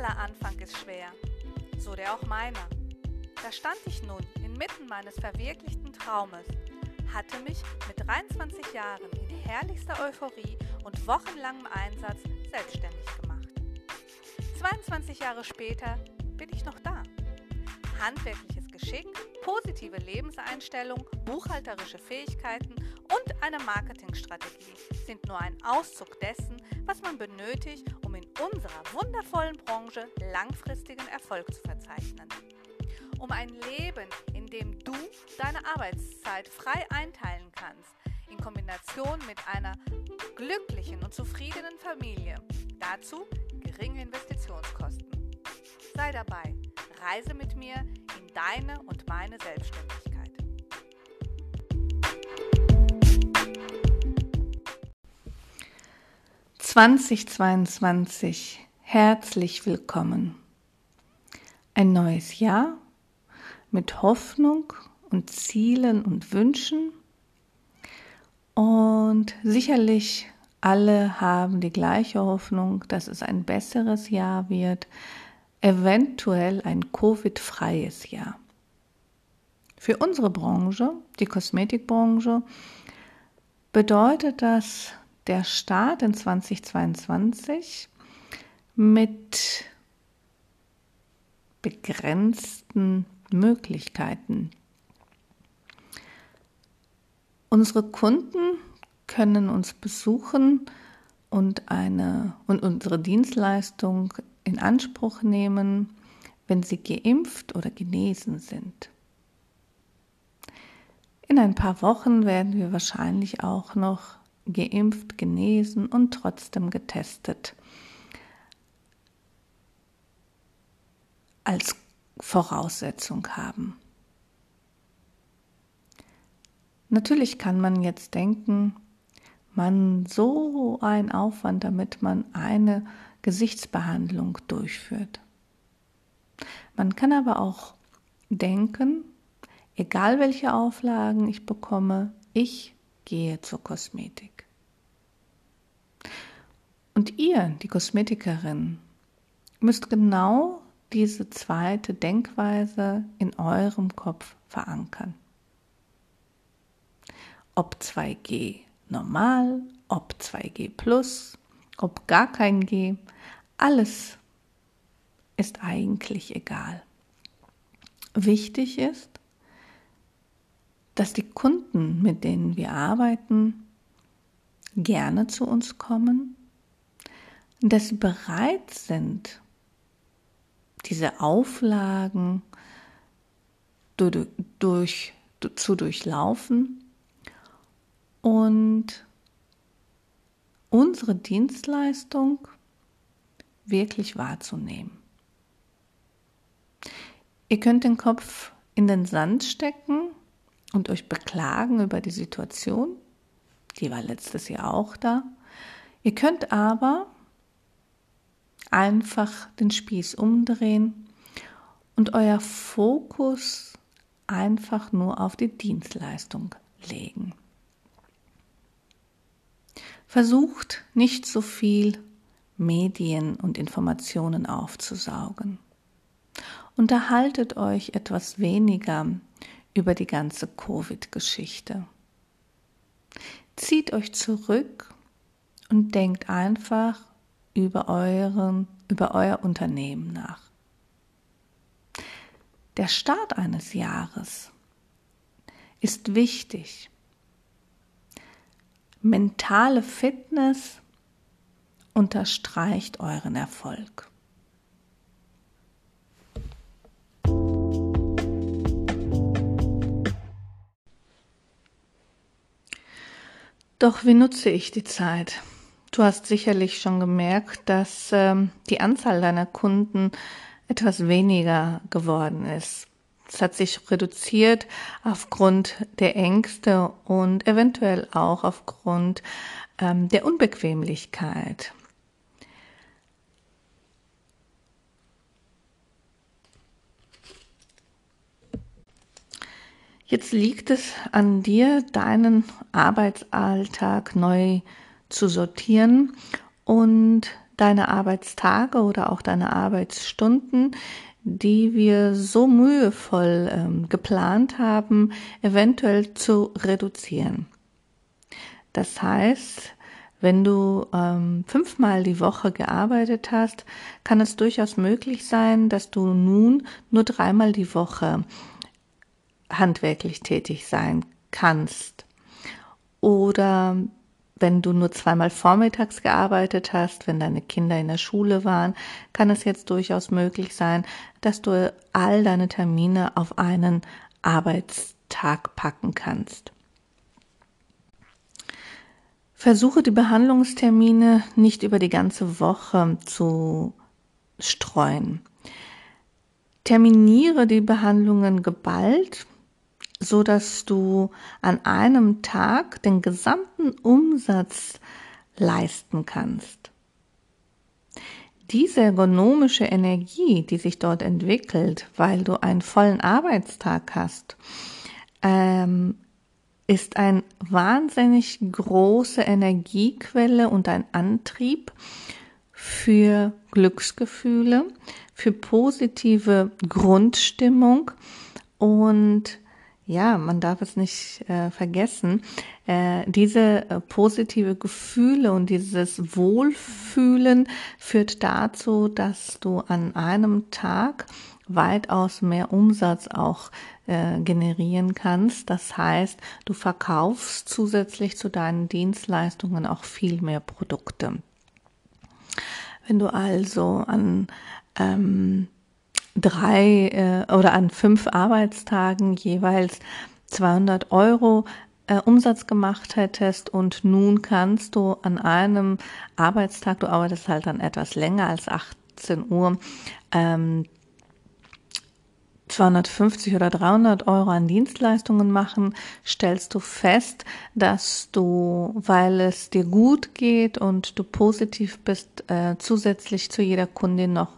Aller Anfang ist schwer, so der auch meiner. Da stand ich nun inmitten meines verwirklichten Traumes, hatte mich mit 23 Jahren in herrlichster Euphorie und wochenlangem Einsatz selbstständig gemacht. 22 Jahre später bin ich noch da. Handwerkliches Geschick, positive Lebenseinstellung, buchhalterische Fähigkeiten und eine Marketingstrategie sind nur ein Auszug dessen, was man benötigt, unserer wundervollen Branche langfristigen Erfolg zu verzeichnen. Um ein Leben, in dem du deine Arbeitszeit frei einteilen kannst, in Kombination mit einer glücklichen und zufriedenen Familie. Dazu geringe Investitionskosten. Sei dabei, reise mit mir in deine und meine Selbstständigkeit. Zweitausendzweiundzwanzig, herzlich willkommen. Ein neues Jahr mit Hoffnung und Zielen und Wünschen. Und sicherlich alle haben die gleiche Hoffnung, dass es ein besseres Jahr wird, eventuell ein Covid-freies Jahr. Für unsere Branche, die Kosmetikbranche, bedeutet das der Start in 2022 mit begrenzten Möglichkeiten. Unsere Kunden können uns besuchen und, eine, und unsere Dienstleistung in Anspruch nehmen, wenn sie geimpft oder genesen sind. In ein paar Wochen werden wir wahrscheinlich auch noch geimpft, genesen und trotzdem getestet als Voraussetzung haben. Natürlich kann man jetzt denken, man so ein Aufwand, damit man eine Gesichtsbehandlung durchführt. Man kann aber auch denken, egal welche Auflagen ich bekomme, ich gehe zur Kosmetik. Und ihr, die Kosmetikerin, müsst genau diese zweite Denkweise in eurem Kopf verankern. Ob 2G normal, ob 2G plus, ob gar kein G, alles ist eigentlich egal. Wichtig ist, dass die Kunden, mit denen wir arbeiten, gerne zu uns kommen, dass sie bereit sind, diese Auflagen durch, durch, zu durchlaufen und unsere Dienstleistung wirklich wahrzunehmen. Ihr könnt den Kopf in den Sand stecken und euch beklagen über die Situation. Die war letztes Jahr auch da. Ihr könnt aber einfach den Spieß umdrehen und euer Fokus einfach nur auf die Dienstleistung legen. Versucht nicht so viel Medien und Informationen aufzusaugen. Unterhaltet euch etwas weniger über die ganze Covid-Geschichte. Zieht euch zurück und denkt einfach über, euren, über euer Unternehmen nach. Der Start eines Jahres ist wichtig. Mentale Fitness unterstreicht euren Erfolg. Doch wie nutze ich die Zeit? Du hast sicherlich schon gemerkt, dass ähm, die Anzahl deiner Kunden etwas weniger geworden ist. Es hat sich reduziert aufgrund der Ängste und eventuell auch aufgrund ähm, der Unbequemlichkeit. Jetzt liegt es an dir, deinen Arbeitsalltag neu zu sortieren und deine Arbeitstage oder auch deine Arbeitsstunden, die wir so mühevoll ähm, geplant haben, eventuell zu reduzieren. Das heißt, wenn du ähm, fünfmal die Woche gearbeitet hast, kann es durchaus möglich sein, dass du nun nur dreimal die Woche handwerklich tätig sein kannst. Oder wenn du nur zweimal vormittags gearbeitet hast, wenn deine Kinder in der Schule waren, kann es jetzt durchaus möglich sein, dass du all deine Termine auf einen Arbeitstag packen kannst. Versuche die Behandlungstermine nicht über die ganze Woche zu streuen. Terminiere die Behandlungen geballt, so dass du an einem Tag den gesamten Umsatz leisten kannst. Diese ergonomische Energie, die sich dort entwickelt, weil du einen vollen Arbeitstag hast, ähm, ist ein wahnsinnig große Energiequelle und ein Antrieb für Glücksgefühle, für positive Grundstimmung und ja, man darf es nicht äh, vergessen, äh, diese äh, positive Gefühle und dieses Wohlfühlen führt dazu, dass du an einem Tag weitaus mehr Umsatz auch äh, generieren kannst. Das heißt, du verkaufst zusätzlich zu deinen Dienstleistungen auch viel mehr Produkte. Wenn du also an ähm, drei äh, oder an fünf Arbeitstagen jeweils 200 Euro äh, Umsatz gemacht hättest. Und nun kannst du an einem Arbeitstag, du arbeitest halt dann etwas länger als 18 Uhr, ähm, 250 oder 300 Euro an Dienstleistungen machen, stellst du fest, dass du, weil es dir gut geht und du positiv bist, äh, zusätzlich zu jeder Kundin noch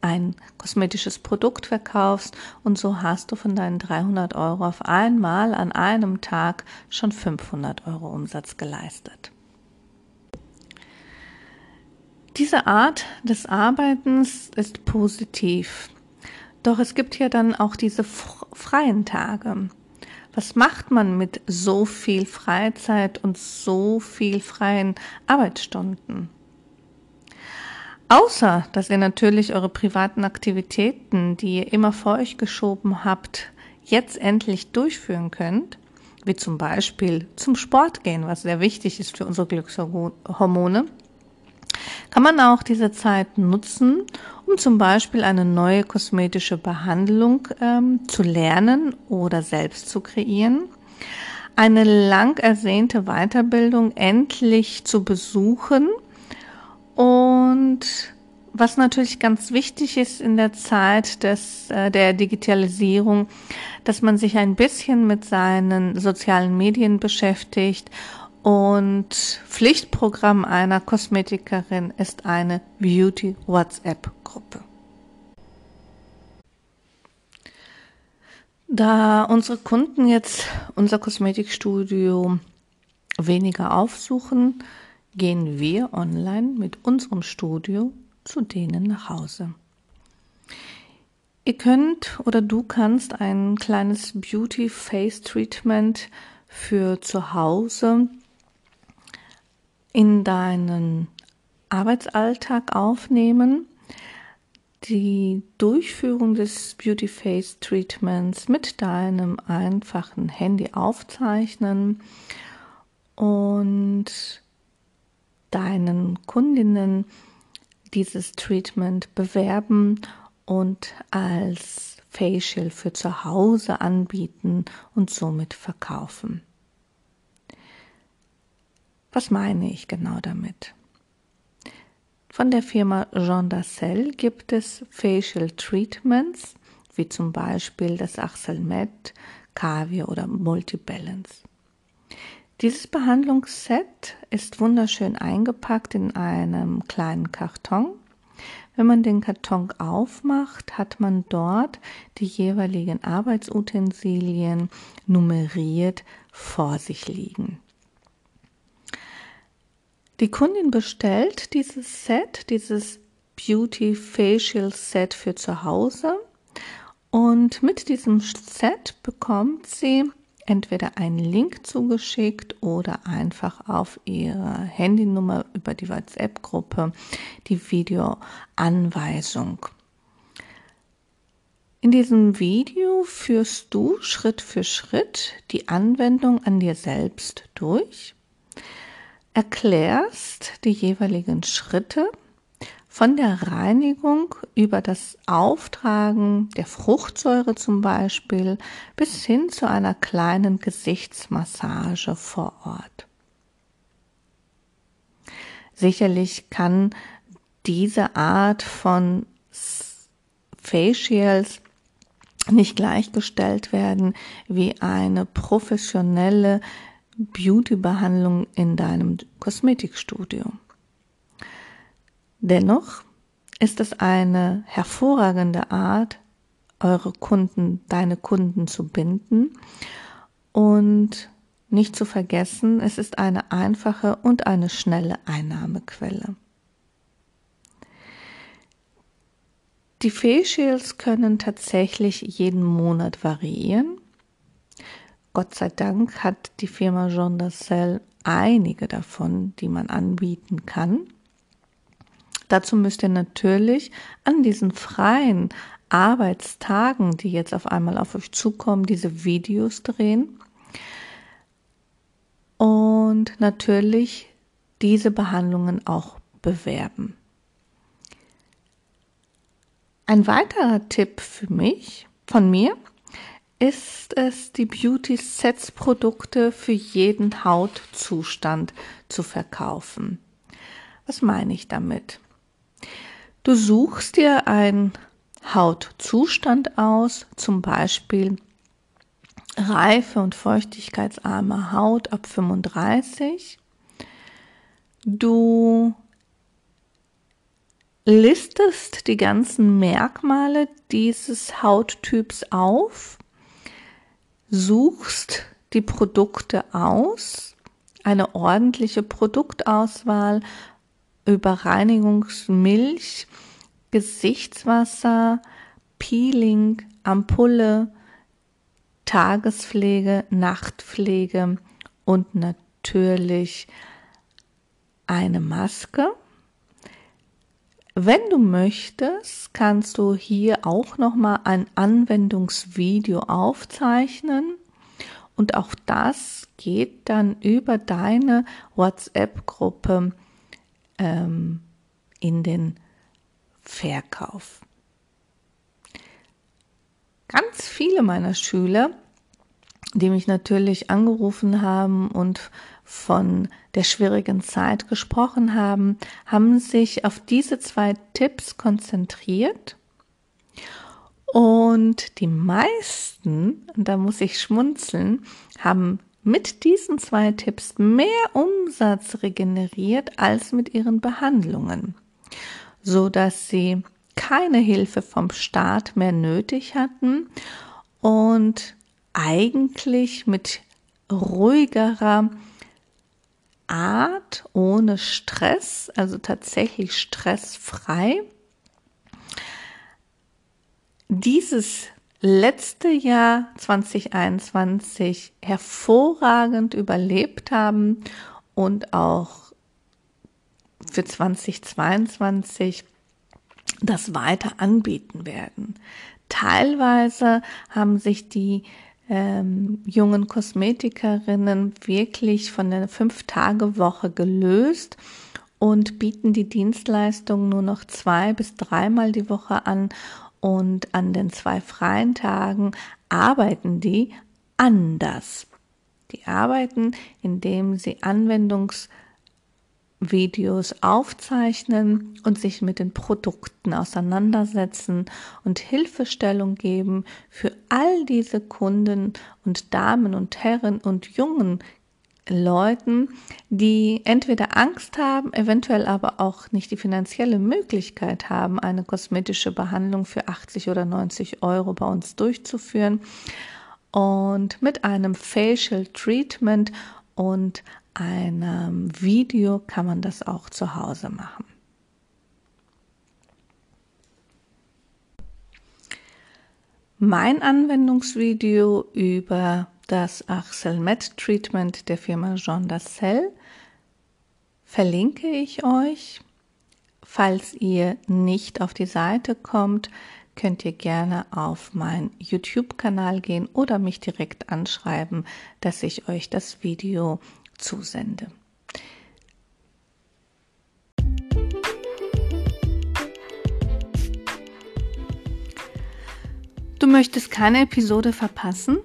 ein kosmetisches Produkt verkaufst und so hast du von deinen 300 Euro auf einmal an einem Tag schon 500 Euro Umsatz geleistet. Diese Art des Arbeitens ist positiv. Doch es gibt ja dann auch diese freien Tage. Was macht man mit so viel Freizeit und so viel freien Arbeitsstunden? Außer, dass ihr natürlich eure privaten Aktivitäten, die ihr immer vor euch geschoben habt, jetzt endlich durchführen könnt, wie zum Beispiel zum Sport gehen, was sehr wichtig ist für unsere Glückshormone, kann man auch diese Zeit nutzen, um zum Beispiel eine neue kosmetische Behandlung ähm, zu lernen oder selbst zu kreieren, eine lang ersehnte Weiterbildung endlich zu besuchen und was natürlich ganz wichtig ist in der Zeit des, äh, der Digitalisierung, dass man sich ein bisschen mit seinen sozialen Medien beschäftigt und Pflichtprogramm einer Kosmetikerin ist eine Beauty WhatsApp Gruppe. Da unsere Kunden jetzt unser Kosmetikstudio weniger aufsuchen, gehen wir online mit unserem Studio zu denen nach Hause. Ihr könnt oder du kannst ein kleines Beauty Face Treatment für zu Hause in deinen Arbeitsalltag aufnehmen, die Durchführung des Beauty Face Treatments mit deinem einfachen Handy aufzeichnen und deinen Kundinnen dieses Treatment bewerben und als Facial für zu Hause anbieten und somit verkaufen. Was meine ich genau damit? Von der Firma Jean Dassel gibt es Facial Treatments, wie zum Beispiel das Axelmet, Caviar oder Multibalance. Dieses Behandlungsset ist wunderschön eingepackt in einem kleinen Karton. Wenn man den Karton aufmacht, hat man dort die jeweiligen Arbeitsutensilien nummeriert vor sich liegen. Die Kundin bestellt dieses Set, dieses Beauty Facial Set für zu Hause und mit diesem Set bekommt sie entweder einen Link zugeschickt oder einfach auf ihre Handynummer über die WhatsApp-Gruppe die Videoanweisung. In diesem Video führst du Schritt für Schritt die Anwendung an dir selbst durch, erklärst die jeweiligen Schritte von der Reinigung über das Auftragen der Fruchtsäure zum Beispiel bis hin zu einer kleinen Gesichtsmassage vor Ort. Sicherlich kann diese Art von Facials nicht gleichgestellt werden wie eine professionelle Beauty-Behandlung in deinem Kosmetikstudio. Dennoch ist es eine hervorragende Art, eure Kunden, deine Kunden zu binden und nicht zu vergessen, es ist eine einfache und eine schnelle Einnahmequelle. Die Facials können tatsächlich jeden Monat variieren. Gott sei Dank hat die Firma Jean Dassel einige davon, die man anbieten kann. Dazu müsst ihr natürlich an diesen freien Arbeitstagen, die jetzt auf einmal auf euch zukommen, diese Videos drehen und natürlich diese Behandlungen auch bewerben. Ein weiterer Tipp für mich, von mir, ist es, die Beauty Sets Produkte für jeden Hautzustand zu verkaufen. Was meine ich damit? Du suchst dir einen Hautzustand aus, zum Beispiel reife und feuchtigkeitsarme Haut ab 35. Du listest die ganzen Merkmale dieses Hauttyps auf, suchst die Produkte aus, eine ordentliche Produktauswahl über Reinigungsmilch, Gesichtswasser, Peeling, Ampulle, Tagespflege, Nachtpflege und natürlich eine Maske. Wenn du möchtest, kannst du hier auch noch mal ein Anwendungsvideo aufzeichnen. Und auch das geht dann über deine WhatsApp-Gruppe ähm, in den Verkauf. Ganz viele meiner Schüler, die mich natürlich angerufen haben und von der schwierigen Zeit gesprochen haben, haben sich auf diese zwei Tipps konzentriert. Und die meisten, da muss ich schmunzeln, haben mit diesen zwei Tipps mehr Umsatz regeneriert als mit ihren Behandlungen, so dass sie keine Hilfe vom Staat mehr nötig hatten und eigentlich mit ruhigerer Art ohne Stress, also tatsächlich stressfrei, dieses letzte Jahr 2021 hervorragend überlebt haben und auch für 2022 das weiter anbieten werden. Teilweise haben sich die ähm, jungen Kosmetikerinnen wirklich von der Fünf-Tage-Woche gelöst und bieten die Dienstleistung nur noch zwei bis dreimal die Woche an und an den zwei freien Tagen arbeiten die anders. Die arbeiten, indem sie Anwendungs Videos aufzeichnen und sich mit den Produkten auseinandersetzen und Hilfestellung geben für all diese Kunden und Damen und Herren und jungen Leuten, die entweder Angst haben, eventuell aber auch nicht die finanzielle Möglichkeit haben, eine kosmetische Behandlung für 80 oder 90 Euro bei uns durchzuführen und mit einem Facial Treatment und einem Video kann man das auch zu Hause machen. Mein Anwendungsvideo über das Axelmet Treatment der Firma Jean Dassel verlinke ich euch. Falls ihr nicht auf die Seite kommt, könnt ihr gerne auf meinen YouTube-Kanal gehen oder mich direkt anschreiben, dass ich euch das Video zusende. Du möchtest keine Episode verpassen?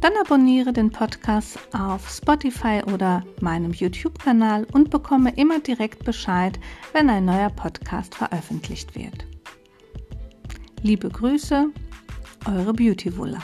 Dann abonniere den Podcast auf Spotify oder meinem YouTube-Kanal und bekomme immer direkt Bescheid, wenn ein neuer Podcast veröffentlicht wird. Liebe Grüße, eure Beauty Wuller.